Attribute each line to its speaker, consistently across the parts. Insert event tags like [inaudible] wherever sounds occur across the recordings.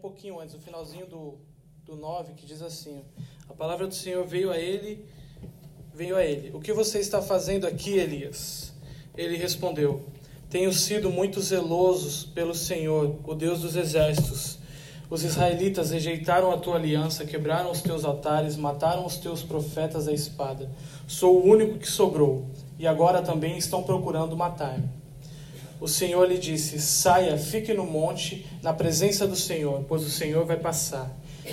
Speaker 1: pouquinho antes, o finalzinho do, do 9, que diz assim: A palavra do Senhor veio a ele, veio a ele. O que você está fazendo aqui, Elias? Ele respondeu: Tenho sido muito zeloso pelo Senhor, o Deus dos exércitos. Os israelitas rejeitaram a tua aliança, quebraram os teus altares, mataram os teus profetas à espada. Sou o único que sobrou, e agora também estão procurando matar-me. O Senhor lhe disse: Saia, fique no monte, na presença do Senhor, pois o Senhor vai passar.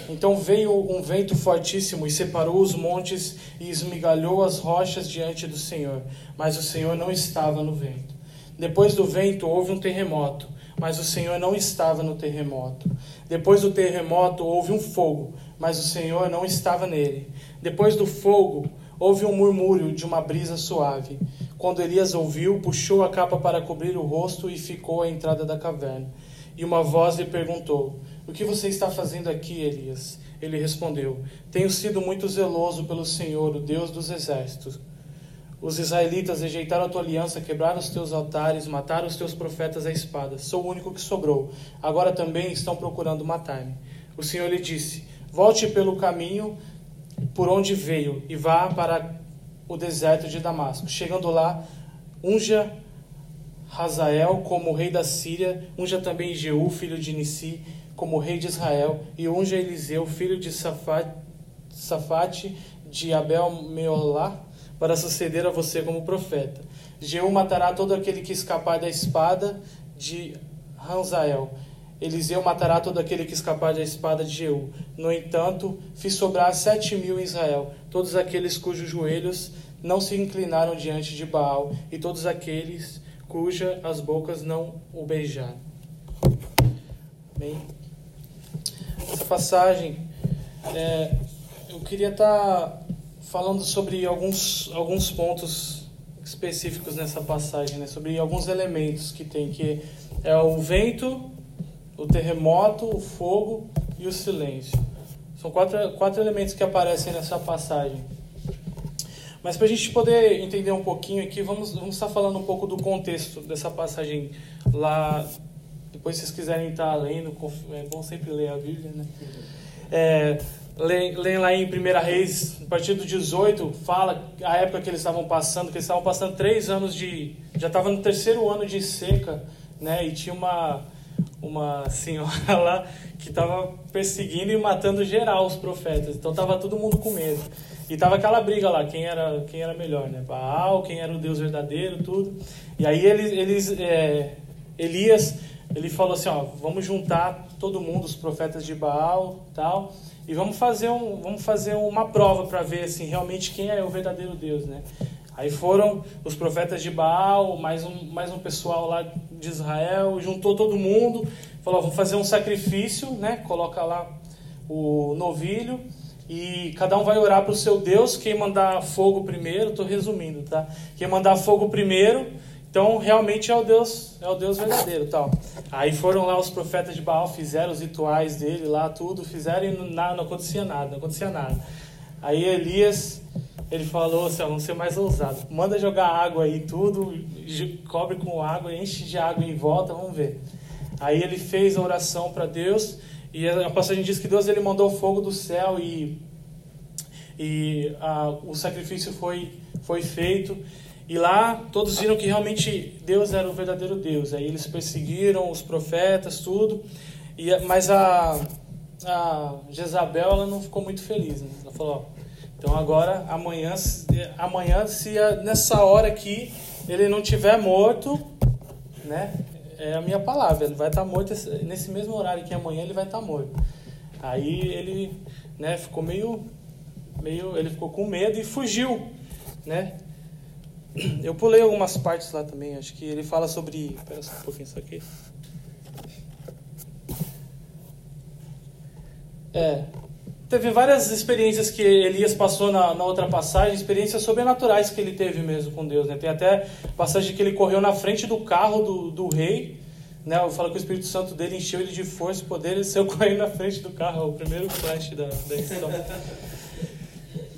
Speaker 1: Então veio um vento fortíssimo e separou os montes e esmigalhou as rochas diante do Senhor, mas o Senhor não estava no vento. Depois do vento houve um terremoto, mas o Senhor não estava no terremoto. Depois do terremoto houve um fogo, mas o Senhor não estava nele. Depois do fogo houve um murmúrio de uma brisa suave. Quando Elias ouviu, puxou a capa para cobrir o rosto e ficou à entrada da caverna. E uma voz lhe perguntou: O que você está fazendo aqui, Elias? Ele respondeu: Tenho sido muito zeloso pelo Senhor, o Deus dos exércitos. Os israelitas rejeitaram a tua aliança, quebraram os teus altares, mataram os teus profetas à espada. Sou o único que sobrou. Agora também estão procurando matar-me. O Senhor lhe disse: Volte pelo caminho por onde veio e vá para o deserto de Damasco. Chegando lá, unja Hazael como rei da Síria, unja também Jeú, filho de Nissi, como rei de Israel, e unja Eliseu, filho de Safate, de Abel Meolá, para suceder a você como profeta. Jeú matará todo aquele que escapar da espada de Hanzael. Eliseu matará todo aquele que escapar da espada de Jeú. No entanto, fiz sobrar sete mil em Israel, todos aqueles cujos joelhos não se inclinaram diante de Baal, e todos aqueles cuja as bocas não o beijaram. Amém. Essa passagem, é, eu queria estar falando sobre alguns, alguns pontos específicos nessa passagem, né? sobre alguns elementos que tem, que é o vento, o terremoto, o fogo e o silêncio. São quatro, quatro elementos que aparecem nessa passagem. Mas para a gente poder entender um pouquinho aqui, vamos, vamos estar falando um pouco do contexto dessa passagem lá. Depois, se vocês quiserem estar lendo, é bom sempre ler a Bíblia, né? É, Leem lá em 1 Reis, partir do 18, fala a época que eles estavam passando, que eles estavam passando três anos de. Já estava no terceiro ano de seca, né? E tinha uma, uma senhora [laughs] lá que estava perseguindo e matando geral os profetas. Então estava todo mundo com medo. E tava aquela briga lá, quem era, quem era melhor, né? Baal, quem era o Deus verdadeiro, tudo. E aí eles, eles é, Elias, ele falou assim, ó, vamos juntar todo mundo, os profetas de Baal, tal, e vamos fazer um, vamos fazer uma prova para ver assim realmente quem é o verdadeiro Deus, né? Aí foram os profetas de Baal, mais um, mais um pessoal lá de Israel, juntou todo mundo, falou: vamos fazer um sacrifício, né? Coloca lá o novilho e cada um vai orar para o seu Deus. Quem mandar fogo primeiro, estou resumindo, tá? Quem mandar fogo primeiro, então realmente é o Deus, é o Deus verdadeiro, tal. Aí foram lá os profetas de Baal, fizeram os rituais dele lá, tudo, fizeram e não, não acontecia nada, não acontecia nada. Aí Elias, ele falou assim, ó, vamos ser mais ousado. Manda jogar água aí, tudo, cobre com água, enche de água em volta, vamos ver. Aí ele fez a oração para Deus e a passagem diz que Deus ele mandou fogo do céu e, e a, o sacrifício foi, foi feito. E lá todos viram que realmente Deus era o verdadeiro Deus. Aí eles perseguiram os profetas, tudo. E, mas a, a Jezabel ela não ficou muito feliz. Né? Ela falou: ó, então agora, amanhã, amanhã se nessa hora aqui ele não tiver morto, né? É a minha palavra, ele vai estar morto nesse mesmo horário que amanhã ele vai estar morto. Aí ele, né, ficou meio meio, ele ficou com medo e fugiu, né? Eu pulei algumas partes lá também, acho que ele fala sobre, espera só um pouquinho isso aqui. É, Teve várias experiências que Elias passou na, na, outra passagem, experiências sobrenaturais que ele teve mesmo com Deus. Né? Tem até passagem que ele correu na frente do carro do, do rei. Né? Eu falo que o Espírito Santo dele encheu ele de força e poder, ele saiu [laughs] correndo na frente do carro. O primeiro flash da, da história. [laughs]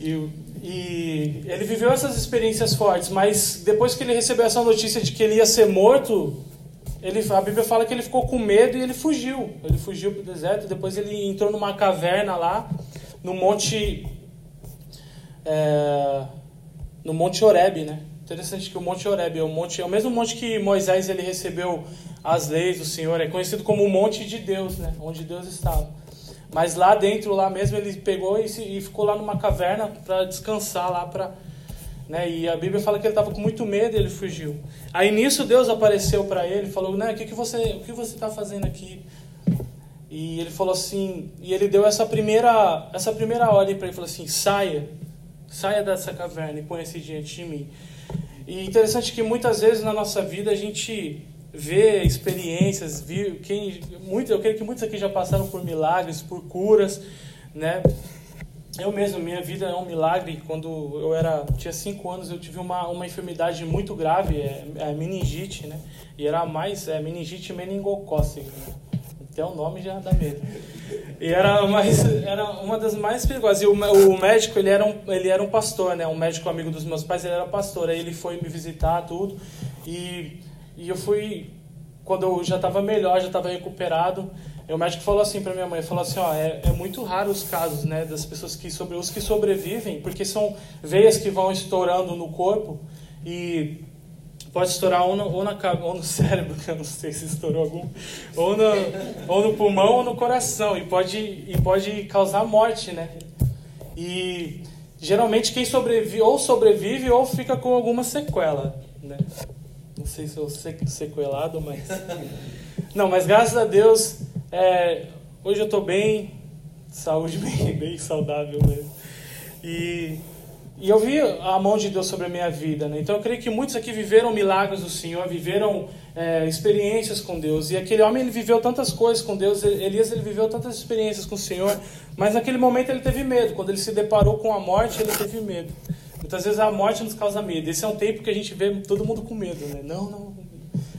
Speaker 1: E, e ele viveu essas experiências fortes, mas depois que ele recebeu essa notícia de que ele ia ser morto, ele, a Bíblia fala que ele ficou com medo e ele fugiu. Ele fugiu para o deserto, depois ele entrou numa caverna lá, no monte. É, no Monte Oreb, né? Interessante que o Monte Oreb é o, monte, é o mesmo monte que Moisés ele recebeu as leis do Senhor, é conhecido como o Monte de Deus, né? Onde Deus estava. Mas lá dentro, lá mesmo, ele pegou e, se, e ficou lá numa caverna para descansar lá para né? E a Bíblia fala que ele estava com muito medo e ele fugiu. Aí nisso Deus apareceu para ele e falou: né, o que, que você o que você está fazendo aqui? E ele falou assim, e ele deu essa primeira essa primeira ordem para ele, falou assim: saia, saia dessa caverna e ponha-se diante de mim. E interessante que muitas vezes na nossa vida a gente vê experiências, viu, quem muito, eu creio que muitos aqui já passaram por milagres, por curas, né? Eu mesmo, minha vida é um milagre. Quando eu era tinha cinco anos, eu tive uma, uma enfermidade muito grave, é, é meningite, né? E era mais é, meningite meningocócica. Né? Até o nome já dá medo. E era, mais, era uma das mais perigosas. E o, o médico, ele era, um, ele era um pastor, né? Um médico amigo dos meus pais, ele era pastor. Aí ele foi me visitar, tudo. E, e eu fui, quando eu já estava melhor, já estava recuperado, e o médico falou assim para minha mãe, falou assim, ó, é, é, muito raro os casos, né, das pessoas que sobre os que sobrevivem, porque são veias que vão estourando no corpo e pode estourar ou no, ou na, ou no [laughs] cérebro, que eu não sei se estourou algum, ou no, ou no pulmão ou no coração e pode e pode causar morte, né? E geralmente quem sobrevive ou sobrevive ou fica com alguma sequela, né? Não sei se eu sequelado, mas não, mas graças a Deus é, hoje eu estou bem, saúde [laughs] bem, bem saudável mesmo. E, e eu vi a mão de Deus sobre a minha vida. Né? Então eu creio que muitos aqui viveram milagres do Senhor, viveram é, experiências com Deus. E aquele homem ele viveu tantas coisas com Deus, Elias ele viveu tantas experiências com o Senhor, mas naquele momento ele teve medo. Quando ele se deparou com a morte, ele teve medo. Muitas vezes a morte nos causa medo. Esse é um tempo que a gente vê todo mundo com medo, né? Não, não,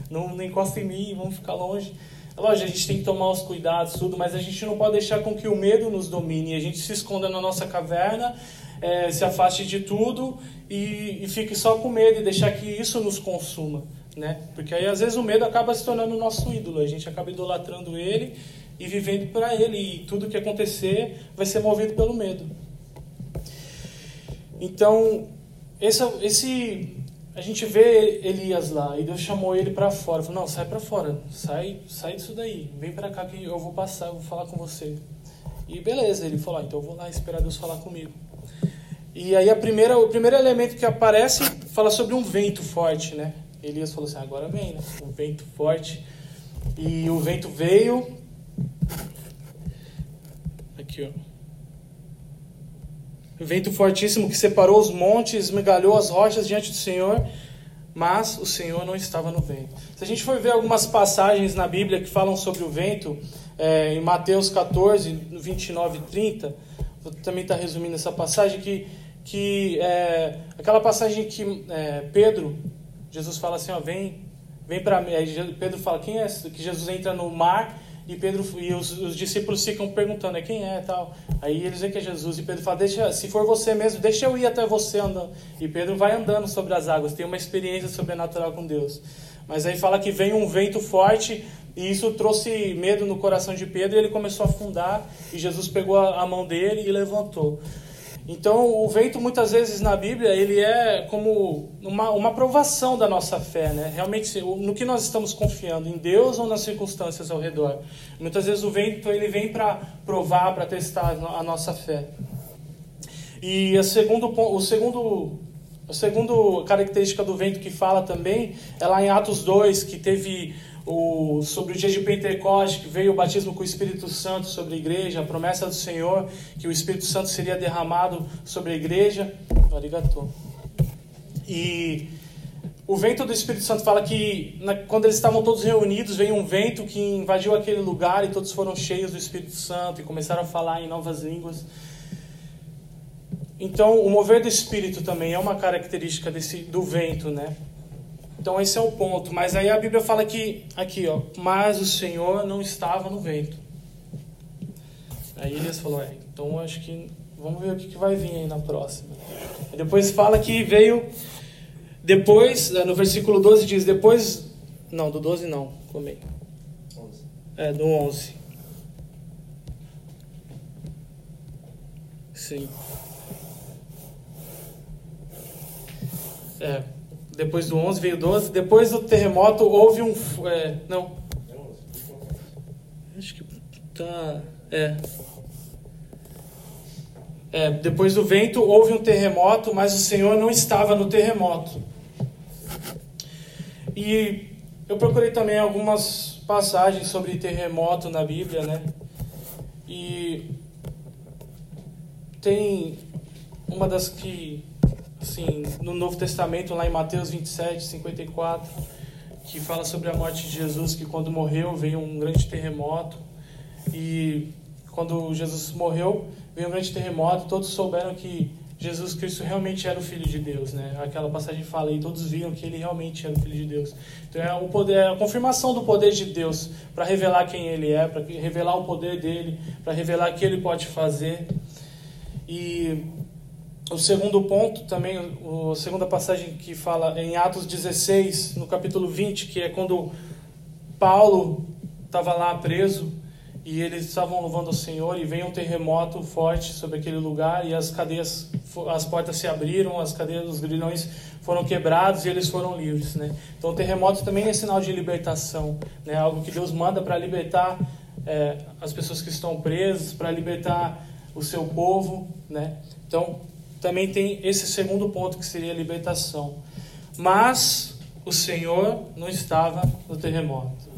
Speaker 1: não, não encosta em mim, vamos ficar longe. Lógico, a gente tem que tomar os cuidados, tudo, mas a gente não pode deixar com que o medo nos domine. A gente se esconda na nossa caverna, é, se afaste de tudo e, e fique só com medo e deixar que isso nos consuma. Né? Porque aí às vezes o medo acaba se tornando o nosso ídolo, a gente acaba idolatrando ele e vivendo para ele, e tudo que acontecer vai ser movido pelo medo. Então, esse, esse a gente vê Elias lá e Deus chamou ele para fora. Falou: "Não, sai para fora. Sai, sai disso daí. Vem para cá que eu vou passar, eu vou falar com você". E beleza, ele falou: ah, "Então eu vou lá esperar Deus falar comigo". E aí a primeira, o primeiro elemento que aparece fala sobre um vento forte, né? Elias falou assim: "Agora vem, né? Um vento forte". E o vento veio aqui, ó vento fortíssimo que separou os montes, esmigalhou as rochas diante do Senhor, mas o Senhor não estava no vento. Se a gente for ver algumas passagens na Bíblia que falam sobre o vento, é, em Mateus 14, 29 e 30, vou também estar tá resumindo essa passagem, que, que é, aquela passagem que é, Pedro Jesus fala assim, ó, vem, vem para mim. Aí Pedro fala, quem é? Que Jesus entra no mar e Pedro e os, os, discípulos ficam perguntando, é quem é, tal. Aí eles veem que é Jesus e Pedro fala, deixa, se for você mesmo, deixa eu ir até você andando. E Pedro vai andando sobre as águas, tem uma experiência sobrenatural com Deus. Mas aí fala que vem um vento forte e isso trouxe medo no coração de Pedro e ele começou a afundar e Jesus pegou a, a mão dele e levantou. Então, o vento, muitas vezes na Bíblia, ele é como uma, uma provação da nossa fé, né? Realmente, no que nós estamos confiando, em Deus ou nas circunstâncias ao redor. Muitas vezes o vento, ele vem para provar, para testar a nossa fé. E a segundo, o segundo, a segunda característica do vento que fala também é lá em Atos 2, que teve o, sobre o dia de Pentecoste, que veio o batismo com o Espírito Santo sobre a igreja, a promessa do Senhor, que o Espírito Santo seria derramado sobre a igreja. Arigato. E o vento do Espírito Santo fala que na, quando eles estavam todos reunidos, veio um vento que invadiu aquele lugar e todos foram cheios do Espírito Santo e começaram a falar em novas línguas. Então, o mover do Espírito também é uma característica desse, do vento, né? Então esse é o ponto. Mas aí a Bíblia fala que, aqui, ó, mas o Senhor não estava no vento. Aí Elias falou, é, então acho que vamos ver o que, que vai vir aí na próxima. E depois fala que veio, depois, no versículo 12 diz, depois, não, do 12 não, comei. É, do 11. Sim. É. Depois do 11 veio 12. Depois do terremoto houve um. É, não. Acho que tá. É. é. Depois do vento houve um terremoto, mas o Senhor não estava no terremoto. E eu procurei também algumas passagens sobre terremoto na Bíblia, né? E tem uma das que assim, no Novo Testamento, lá em Mateus 27, 54, que fala sobre a morte de Jesus, que quando morreu veio um grande terremoto. E quando Jesus morreu, veio um grande terremoto, todos souberam que Jesus Cristo realmente era o Filho de Deus, né? Aquela passagem fala e todos viram que ele realmente era o Filho de Deus. Então é o poder, é a confirmação do poder de Deus para revelar quem ele é, para revelar o poder dele, para revelar o que ele pode fazer. E o segundo ponto também, a segunda passagem que fala em Atos 16, no capítulo 20, que é quando Paulo estava lá preso e eles estavam louvando o Senhor e veio um terremoto forte sobre aquele lugar e as cadeias, as portas se abriram, as cadeias dos grilhões foram quebrados e eles foram livres, né? Então o terremoto também é sinal de libertação, né? Algo que Deus manda para libertar é, as pessoas que estão presas, para libertar o seu povo, né? Então também tem esse segundo ponto que seria a libertação. Mas o Senhor não estava no terremoto.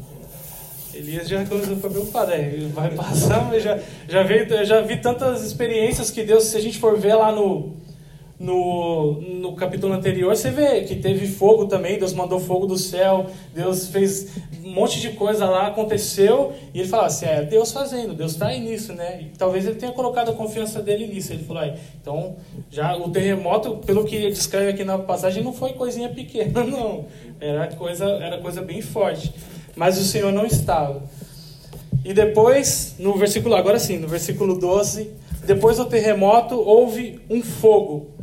Speaker 1: Elias já começou a ficar preocupado, é, ele vai [laughs] passar, mas já, já, veio, já vi tantas experiências que Deus, se a gente for ver lá no, no, no capítulo anterior, você vê que teve fogo também, Deus mandou fogo do céu, Deus fez um monte de coisa lá, aconteceu, e ele falou assim, é Deus fazendo, Deus está aí nisso, né? E talvez ele tenha colocado a confiança dele nisso. Ele falou, aí, então, já o terremoto, pelo que ele descreve aqui na passagem, não foi coisinha pequena, [laughs] não. Era coisa, era coisa bem forte. Mas o Senhor não estava. E depois, no versículo, agora sim, no versículo 12, depois do terremoto houve um fogo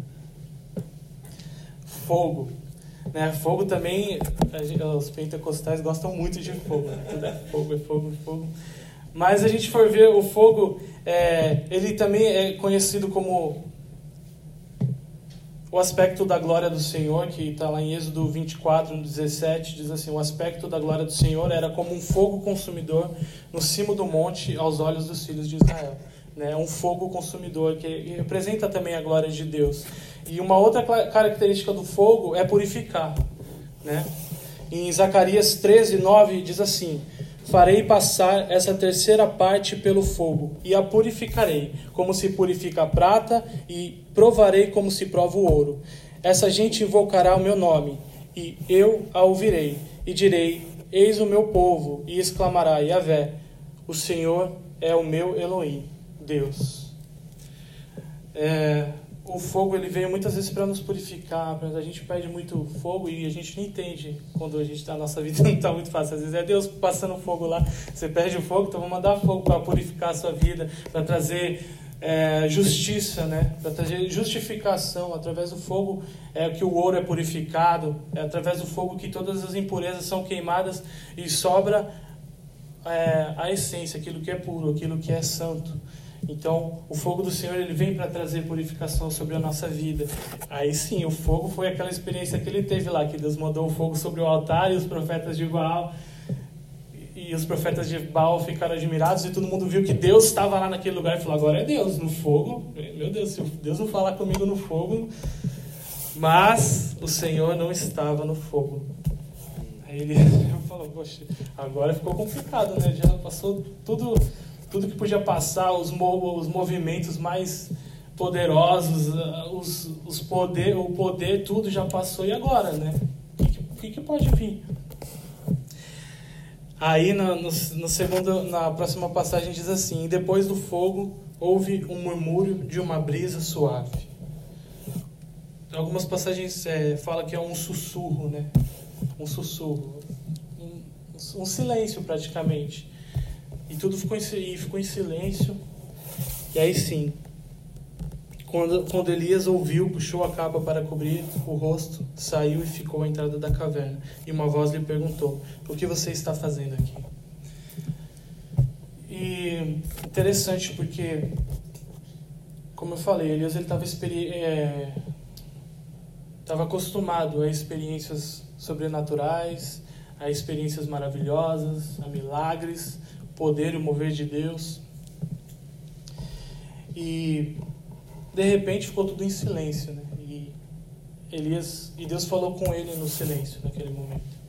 Speaker 1: fogo. Né? Fogo também, os pentecostais gostam muito de fogo. Né? Tudo é fogo, é fogo, é fogo. Mas a gente for ver o fogo, é, ele também é conhecido como o aspecto da glória do Senhor, que está lá em Êxodo 24, 17, diz assim: O aspecto da glória do Senhor era como um fogo consumidor no cimo do monte aos olhos dos filhos de Israel. Né? Um fogo consumidor que representa também a glória de Deus. E uma outra característica do fogo é purificar. Né? Em Zacarias 13, 9 diz assim: Farei passar essa terceira parte pelo fogo, e a purificarei, como se purifica a prata, e provarei como se prova o ouro. Essa gente invocará o meu nome, e eu a ouvirei, e direi: Eis o meu povo, e exclamará: Yahvé, o Senhor é o meu Elohim, Deus. É, o fogo ele vem muitas vezes para nos purificar, pra, a gente pede muito fogo e a gente não entende quando a gente tá, a nossa vida [laughs] não está muito fácil. Às vezes é Deus passando fogo lá, você pede o fogo, então vou mandar fogo para purificar a sua vida, para trazer é, justiça, né? para trazer justificação. Através do fogo é que o ouro é purificado, é através do fogo que todas as impurezas são queimadas e sobra é, a essência, aquilo que é puro, aquilo que é santo. Então, o fogo do Senhor ele vem para trazer purificação sobre a nossa vida. Aí sim, o fogo foi aquela experiência que ele teve lá, que Deus mandou o fogo sobre o altar e os profetas de Baal e os profetas de Baal ficaram admirados e todo mundo viu que Deus estava lá naquele lugar e falou: agora é Deus no fogo. Meu Deus, se Deus não falar comigo no fogo, mas o Senhor não estava no fogo. Aí ele [laughs] falou: poxa, agora ficou complicado, né? Já passou tudo tudo que podia passar, os, os movimentos mais poderosos, uh, os, os poder, o poder, tudo já passou, e agora, né? O que, que, que pode vir? Aí, no, no, no, segundo, na próxima passagem, diz assim: Depois do fogo, houve um murmúrio de uma brisa suave. Algumas passagens é, falam que é um sussurro, né? Um sussurro. Um, um silêncio, praticamente. E tudo ficou em, ficou em silêncio. E aí sim, quando, quando Elias ouviu, puxou a capa para cobrir o rosto, saiu e ficou à entrada da caverna. E uma voz lhe perguntou: O que você está fazendo aqui? E interessante porque, como eu falei, Elias estava é, acostumado a experiências sobrenaturais, a experiências maravilhosas, a milagres poder e o mover de Deus. E de repente ficou tudo em silêncio, né? E Elias e Deus falou com ele no silêncio naquele momento.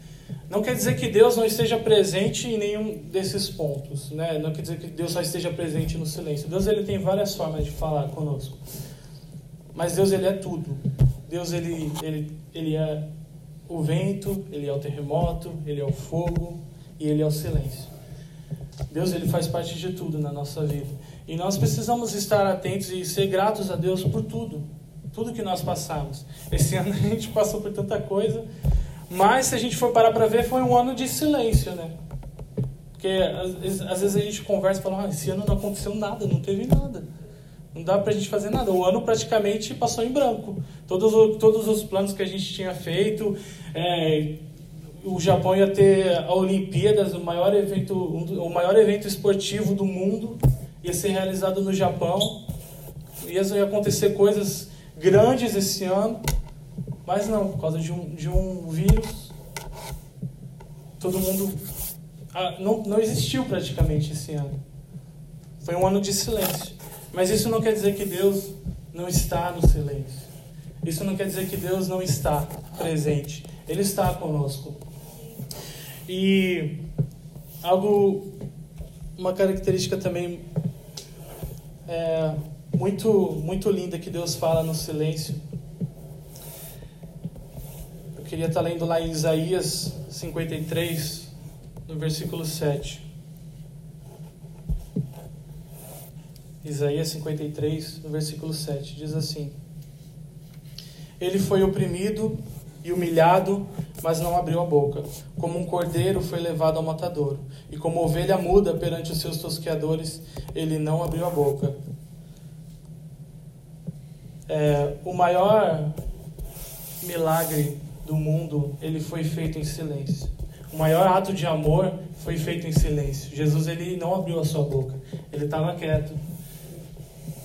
Speaker 1: Não quer dizer que Deus não esteja presente em nenhum desses pontos, né? Não quer dizer que Deus só esteja presente no silêncio. Deus ele tem várias formas de falar conosco. Mas Deus ele é tudo. Deus ele ele ele é o vento, ele é o terremoto, ele é o fogo e ele é o silêncio. Deus ele faz parte de tudo na nossa vida. E nós precisamos estar atentos e ser gratos a Deus por tudo, tudo que nós passamos. Esse [laughs] ano a gente passou por tanta coisa, mas se a gente for parar para ver, foi um ano de silêncio, né? Porque às, vezes a gente conversa e fala, ah, esse ano não aconteceu nada, não teve nada. Não dá pra gente fazer nada. O ano praticamente passou em branco. Todos, todos os planos que a gente tinha feito, é, o Japão ia ter a Olimpíadas, o maior evento, o maior evento esportivo do mundo, ia ser realizado no Japão. Ia acontecer coisas grandes esse ano, mas não, por causa de um, de um vírus, todo mundo ah, não, não existiu praticamente esse ano. Foi um ano de silêncio. Mas isso não quer dizer que Deus não está no silêncio. Isso não quer dizer que Deus não está presente. Ele está conosco. E algo, uma característica também é, muito, muito linda que Deus fala no silêncio. Eu queria estar lendo lá em Isaías 53, no versículo 7. Isaías 53, no versículo 7, diz assim: Ele foi oprimido e humilhado, mas não abriu a boca. Como um cordeiro foi levado ao matadouro, e como ovelha muda perante os seus tosqueadores, ele não abriu a boca. É, o maior milagre do mundo, ele foi feito em silêncio. O maior ato de amor foi feito em silêncio. Jesus ele não abriu a sua boca, ele estava quieto.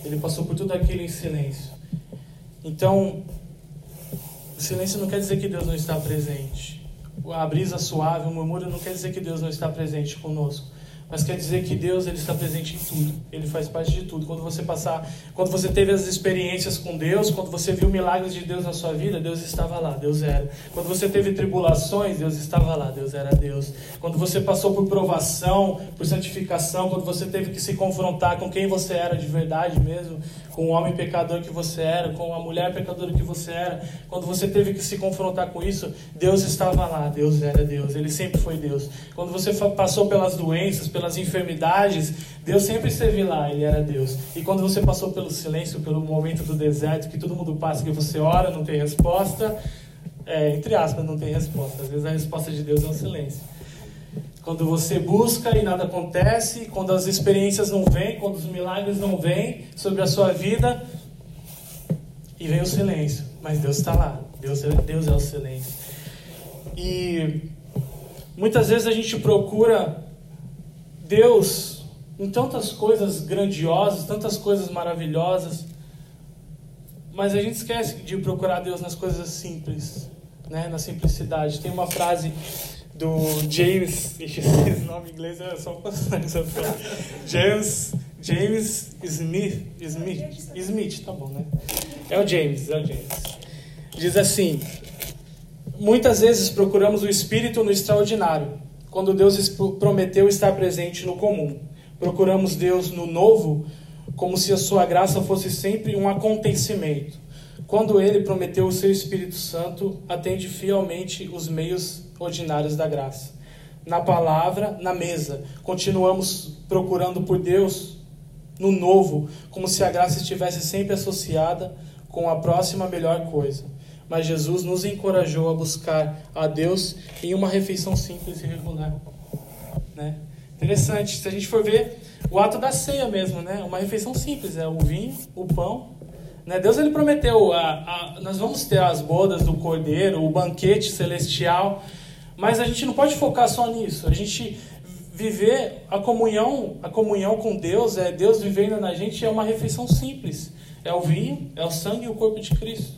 Speaker 1: Ele passou por tudo aquilo em silêncio. Então, o silêncio não quer dizer que Deus não está presente. A brisa suave, o murmúrio não quer dizer que Deus não está presente conosco mas quer dizer que Deus ele está presente em tudo. Ele faz parte de tudo. Quando você passar, quando você teve as experiências com Deus, quando você viu milagres de Deus na sua vida, Deus estava lá, Deus era. Quando você teve tribulações, Deus estava lá, Deus era Deus. Quando você passou por provação, por santificação, quando você teve que se confrontar com quem você era de verdade mesmo, com o homem pecador que você era, com a mulher pecadora que você era, quando você teve que se confrontar com isso, Deus estava lá, Deus era Deus, ele sempre foi Deus. Quando você passou pelas doenças, pelas enfermidades, Deus sempre esteve lá, Ele era Deus. E quando você passou pelo silêncio, pelo momento do deserto, que todo mundo passa, que você ora, não tem resposta, é, entre aspas, não tem resposta. Às vezes a resposta de Deus é o silêncio. Quando você busca e nada acontece, quando as experiências não vêm, quando os milagres não vêm sobre a sua vida, e vem o silêncio. Mas Deus está lá. Deus é, Deus é o silêncio. E muitas vezes a gente procura Deus em tantas coisas grandiosas, tantas coisas maravilhosas, mas a gente esquece de procurar Deus nas coisas simples, né? na simplicidade. Tem uma frase do James, [laughs] esse nome inglês é só [laughs] James, James Smith, Smith, Smith, tá bom, né? É o James, é o James. Diz assim: Muitas vezes procuramos o Espírito no extraordinário, quando Deus prometeu estar presente no comum. Procuramos Deus no novo, como se a sua graça fosse sempre um acontecimento. Quando ele prometeu o seu Espírito Santo, atende fielmente os meios ordinários da graça. Na palavra, na mesa, continuamos procurando por Deus no novo, como se a graça estivesse sempre associada com a próxima melhor coisa. Mas Jesus nos encorajou a buscar a Deus em uma refeição simples e regular. Né? Interessante, se a gente for ver o ato da ceia mesmo, né? Uma refeição simples, é o vinho, o pão. Né? Deus ele prometeu, a, a, nós vamos ter as bodas do Cordeiro, o banquete celestial, mas a gente não pode focar só nisso. A gente viver a comunhão, a comunhão com Deus, é Deus vivendo na gente é uma refeição simples. É o vinho, é o sangue e o corpo de Cristo.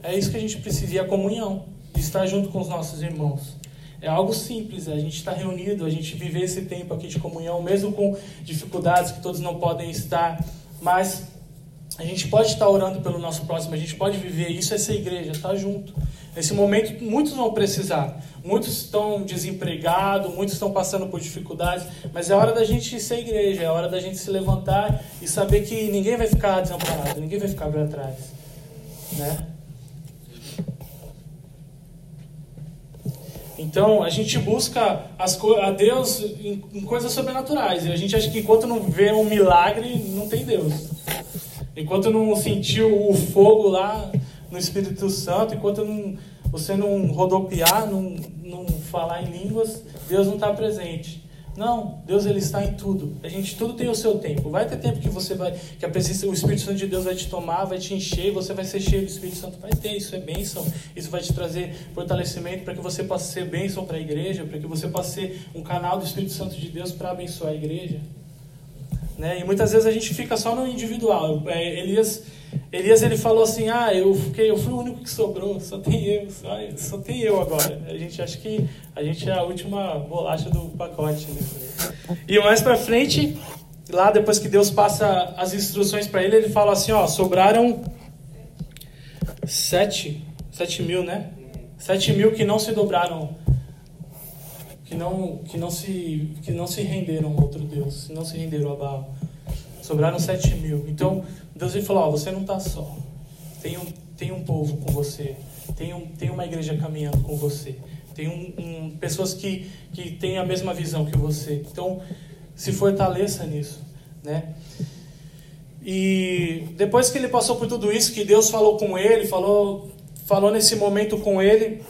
Speaker 1: É isso que a gente precisa, e a comunhão, de estar junto com os nossos irmãos. É algo simples, a gente estar reunido, a gente viver esse tempo aqui de comunhão, mesmo com dificuldades que todos não podem estar, mas a gente pode estar orando pelo nosso próximo, a gente pode viver isso, é ser igreja, estar junto. Nesse momento, muitos vão precisar. Muitos estão desempregados, muitos estão passando por dificuldades, mas é hora da gente ser igreja, é hora da gente se levantar e saber que ninguém vai ficar desamparado, ninguém vai ficar para trás. Né? Então, a gente busca as a Deus em, em coisas sobrenaturais. E a gente acha que enquanto não vê um milagre, não tem Deus. Enquanto não sentiu o fogo lá no Espírito Santo, enquanto não você não rodopiar, não, não falar em línguas, Deus não está presente. Não, Deus ele está em tudo. A gente tudo tem o seu tempo. Vai ter tempo que você vai, que a presença, o Espírito Santo de Deus vai te tomar, vai te encher, você vai ser cheio do Espírito Santo. Vai ter, isso é bênção. Isso vai te trazer fortalecimento para que você possa ser bênção para a igreja, para que você possa ser um canal do Espírito Santo de Deus para abençoar a igreja. Né? E muitas vezes a gente fica só no individual. É, Elias Elias ele falou assim: Ah, eu fiquei, eu fui o único que sobrou, só tem eu, só, só tem eu agora. A gente acha que a gente é a última bolacha do pacote. Né? E mais para frente, lá depois que Deus passa as instruções para ele, ele fala assim: Ó, sobraram sete, sete mil, né? Sete mil que não se dobraram, que não, que não se, que não se renderam a outro Deus, não se renderam a Baal. Sobraram sete mil. Então Deus ele falou: ó, você não está só. Tem um, tem um povo com você. Tem, um, tem uma igreja caminhando com você. Tem um, um, pessoas que, que têm a mesma visão que você. Então, se fortaleça nisso. Né? E depois que ele passou por tudo isso, que Deus falou com ele, falou, falou nesse momento com ele,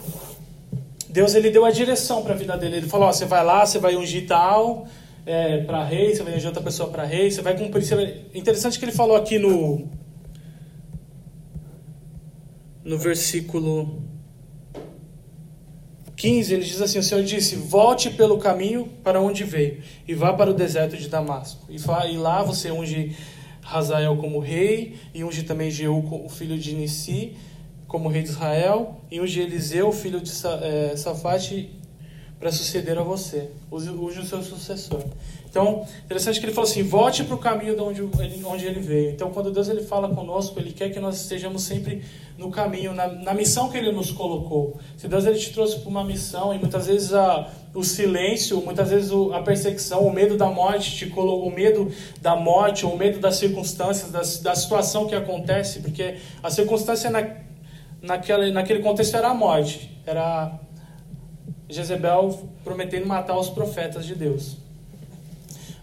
Speaker 1: Deus ele deu a direção para a vida dele. Ele falou: você vai lá, você vai ungir tal é, para rei, você vai eleger outra pessoa para rei, você vai cumprir. Você vai... Interessante que ele falou aqui no, no versículo 15, ele diz assim: O Senhor disse: Volte pelo caminho para onde veio, e vá para o deserto de Damasco. E, lá você unge Hazael como rei, e unge também Jeú, o filho de Nissi, como rei de Israel, e unge Eliseu, filho de é, Safate, para suceder a você. Use, o seu sucessor. Então, interessante que ele falou assim: volte para o caminho de onde ele, onde ele veio. Então, quando Deus ele fala conosco, ele quer que nós estejamos sempre no caminho, na, na missão que ele nos colocou. Se Deus ele te trouxe para uma missão e muitas vezes a, o silêncio, muitas vezes a perseguição, o medo da morte te colocou, o medo da morte, o medo das circunstâncias, da, da situação que acontece, porque a circunstância na, naquele, naquele contexto era a morte, era Jezebel prometendo matar os profetas de Deus.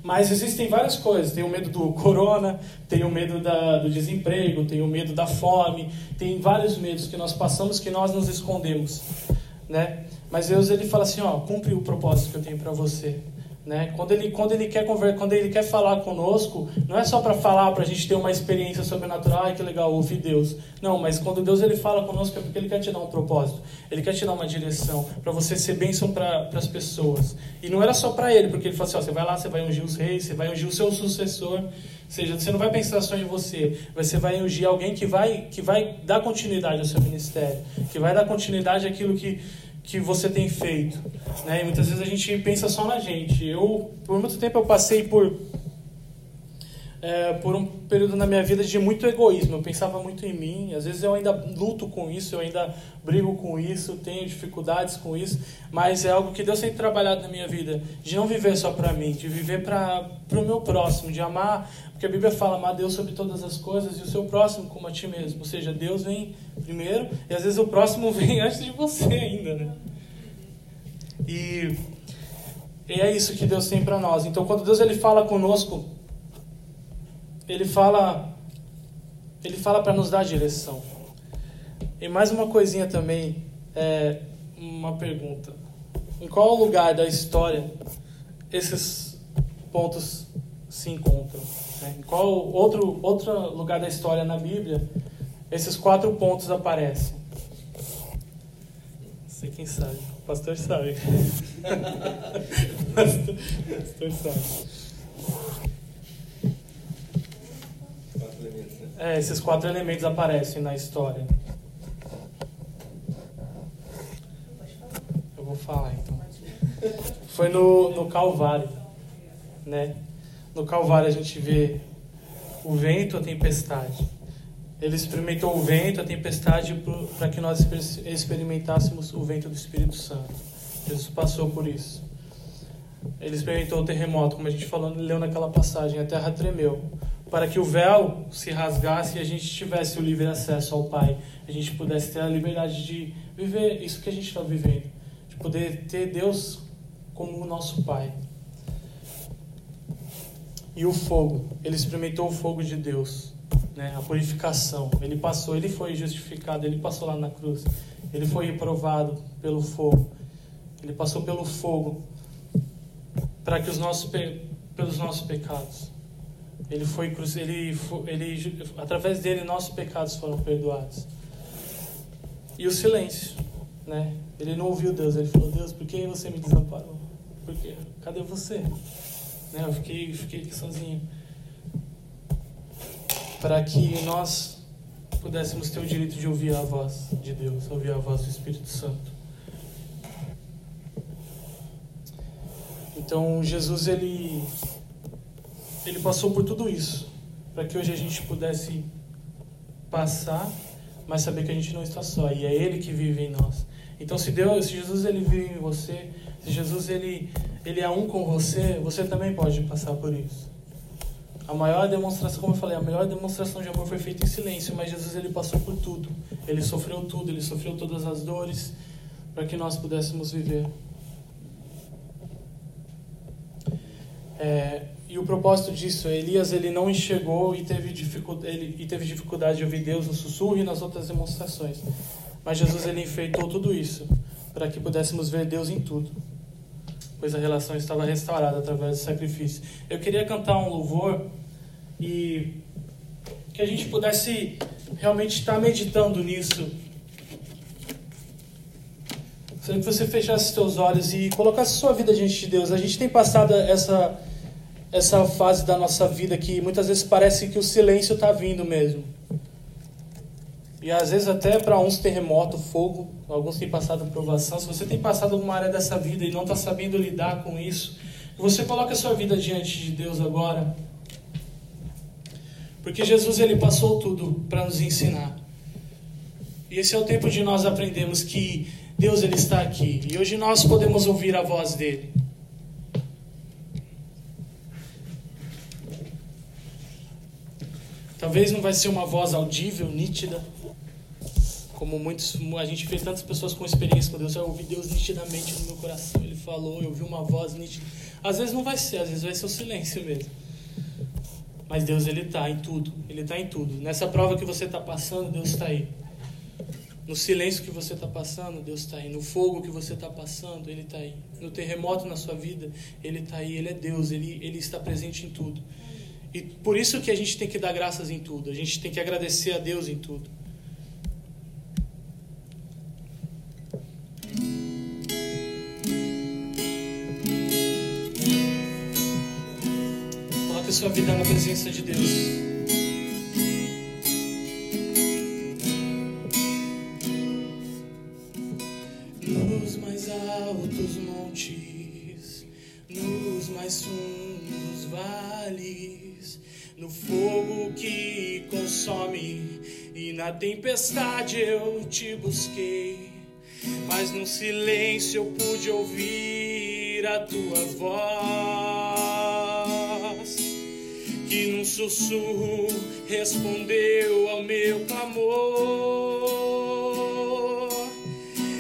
Speaker 1: Mas existem várias coisas. Tem o medo do corona, tem o medo da, do desemprego, tem o medo da fome, tem vários medos que nós passamos que nós nos escondemos, né? Mas Deus ele fala assim, ó, cumpre o propósito que eu tenho para você. Né? Quando, ele, quando, ele quer quando ele quer falar conosco, não é só para falar, para a gente ter uma experiência sobrenatural, ai que legal, ouvir Deus. Não, mas quando Deus ele fala conosco é porque ele quer te dar um propósito, ele quer te dar uma direção, para você ser bênção para as pessoas. E não era só para ele, porque ele falou assim: ó, você vai lá, você vai ungir os reis, você vai ungir o seu sucessor. Ou seja, você não vai pensar só em você, você vai ungir alguém que vai, que vai dar continuidade ao seu ministério, que vai dar continuidade àquilo que que você tem feito. Né? E muitas vezes a gente pensa só na gente. Eu, por muito tempo, eu passei por é, por um período na minha vida de muito egoísmo. Eu pensava muito em mim. Às vezes eu ainda luto com isso, eu ainda brigo com isso, tenho dificuldades com isso. Mas é algo que Deus tem trabalhado na minha vida. De não viver só para mim, de viver para o meu próximo, de amar. Porque a Bíblia fala amar Deus sobre todas as coisas e o seu próximo como a ti mesmo. Ou seja, Deus vem primeiro e às vezes o próximo [laughs] vem antes de você ainda, né? E, e é isso que Deus tem para nós. Então, quando Deus ele fala conosco ele fala ele fala para nos dar direção. E mais uma coisinha também, é uma pergunta. Em qual lugar da história esses pontos se encontram? Né? Em qual outro, outro lugar da história na Bíblia esses quatro pontos aparecem? Não sei quem sabe. O pastor sabe. [laughs] pastor, pastor sabe. É, esses quatro elementos aparecem na história. Eu vou falar então. Foi no, no Calvário, né? No Calvário a gente vê o vento, a tempestade. Ele experimentou o vento, a tempestade, para que nós experimentássemos o vento do Espírito Santo. Jesus passou por isso. Ele experimentou o terremoto, como a gente falou, leu naquela passagem, a terra tremeu para que o véu se rasgasse e a gente tivesse o livre acesso ao Pai, a gente pudesse ter a liberdade de viver isso que a gente está vivendo, de poder ter Deus como o nosso Pai. E o fogo, ele experimentou o fogo de Deus, né? a purificação. Ele passou, ele foi justificado, ele passou lá na cruz, ele foi reprovado pelo fogo, ele passou pelo fogo para que os nossos pelos nossos pecados ele foi ele, ele através dele nossos pecados foram perdoados. E o silêncio, né? Ele não ouviu Deus, ele falou: "Deus, por que você me desamparou? Por quê? Cadê você?" Né? Eu fiquei fiquei aqui sozinho. Para que nós pudéssemos ter o direito de ouvir a voz de Deus, ouvir a voz do Espírito Santo. Então Jesus ele ele passou por tudo isso para que hoje a gente pudesse passar, mas saber que a gente não está só e é Ele que vive em nós. Então, se Deus, se Jesus ele vive em você, se Jesus ele ele é um com você, você também pode passar por isso. A maior demonstração, como eu falei, a maior demonstração de amor foi feita em silêncio, mas Jesus ele passou por tudo. Ele sofreu tudo, ele sofreu todas as dores para que nós pudéssemos viver. É, e o propósito disso, Elias ele não enxergou e teve, dificuldade, ele, e teve dificuldade de ouvir Deus no sussurro e nas outras demonstrações. Mas Jesus ele enfeitou tudo isso para que pudéssemos ver Deus em tudo, pois a relação estava restaurada através do sacrifício. Eu queria cantar um louvor e que a gente pudesse realmente estar meditando nisso. Gostaria que você fechasse seus olhos e colocasse sua vida diante de Deus. A gente tem passado essa essa fase da nossa vida que muitas vezes parece que o silêncio está vindo mesmo. E às vezes até para uns terremoto, fogo, alguns têm passado provação. Se você tem passado alguma área dessa vida e não está sabendo lidar com isso, você coloca a sua vida diante de Deus agora. Porque Jesus ele passou tudo para nos ensinar. E esse é o tempo de nós aprendermos que Deus ele está aqui. E hoje nós podemos ouvir a voz dele. Talvez não vai ser uma voz audível, nítida, como muitos, a gente vê tantas pessoas com experiência com Deus, eu ouvi Deus nitidamente no meu coração, Ele falou, eu ouvi uma voz nítida. Às vezes não vai ser, às vezes vai ser o silêncio mesmo. Mas Deus, Ele está em tudo, Ele está em tudo. Nessa prova que você está passando, Deus está aí. No silêncio que você está passando, Deus está aí. No fogo que você está passando, Ele está aí. No terremoto na sua vida, Ele está aí. Ele é Deus, Ele, Ele está presente em tudo. E por isso que a gente tem que dar graças em tudo. A gente tem que agradecer a Deus em tudo. Coloque sua vida na presença de Deus. No fogo que consome e na tempestade eu te busquei, mas no silêncio eu pude ouvir a tua voz, que num sussurro respondeu ao meu clamor.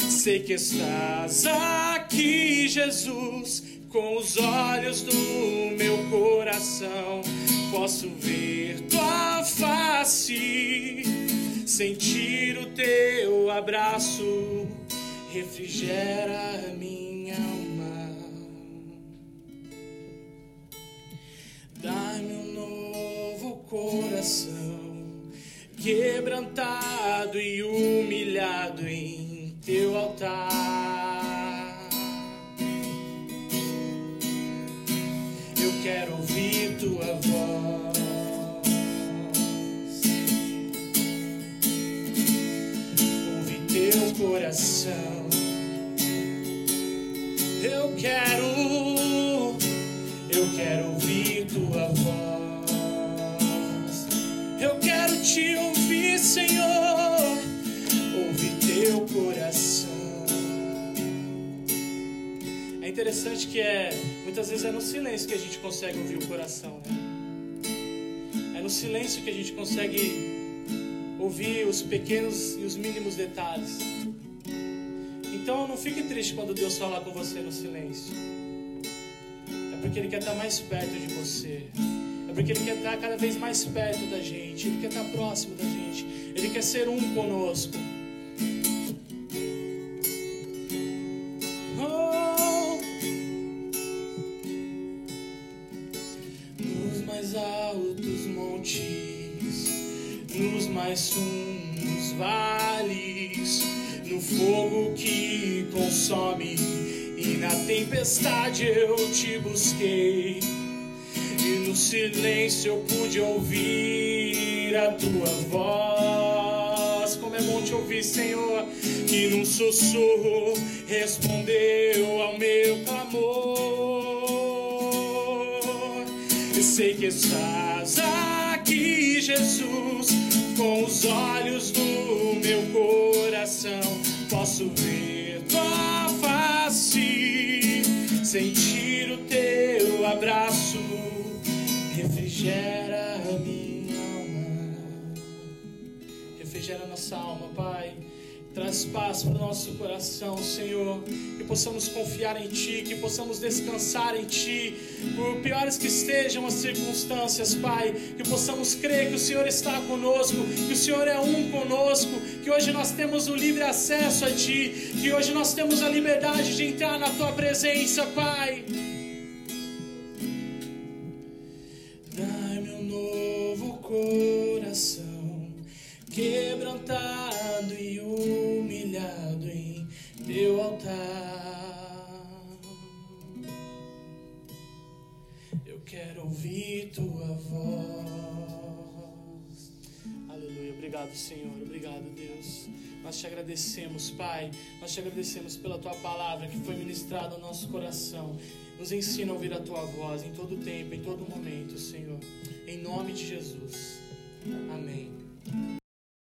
Speaker 1: Sei que estás aqui, Jesus, com os olhos do meu coração. Posso ver tua face, sentir o teu abraço, refrigera minha alma. Dá-me um novo coração, quebrantado e humilhado em teu altar. Tua voz. Ouvir teu coração. Eu quero, eu quero ouvir tua voz. Eu quero te ouvir, Senhor ouvir teu coração. É interessante que é muitas vezes é no silêncio que a gente consegue ouvir o coração. Né? É no silêncio que a gente consegue ouvir os pequenos e os mínimos detalhes. Então não fique triste quando Deus falar com você no silêncio. É porque Ele quer estar mais perto de você. É porque Ele quer estar cada vez mais perto da gente. Ele quer estar próximo da gente. Ele quer ser um conosco. Mais fundos vales, no fogo que consome, e na tempestade eu te busquei. E no silêncio eu pude ouvir a tua voz. Como é bom te ouvir, Senhor, que num sussurro respondeu ao meu clamor. E sei que estás aqui, Jesus, com os olhos do meu coração. Posso ver tua face, sentir o teu abraço, refrigera a minha alma, refrigera nossa alma, Pai. Traz paz para o nosso coração, Senhor. Que possamos confiar em Ti, que possamos descansar em Ti. Por piores que estejam as circunstâncias, Pai. Que possamos crer que o Senhor está conosco, que o Senhor é um conosco. Que hoje nós temos o livre acesso a Ti. Que hoje nós temos a liberdade de entrar na Tua presença, Pai. Obrigado, Senhor. Obrigado, Deus. Nós te agradecemos, Pai. Nós te agradecemos pela tua palavra que foi ministrada ao nosso coração. Nos ensina a ouvir a tua voz em todo tempo, em todo momento, Senhor. Em nome de Jesus. Amém.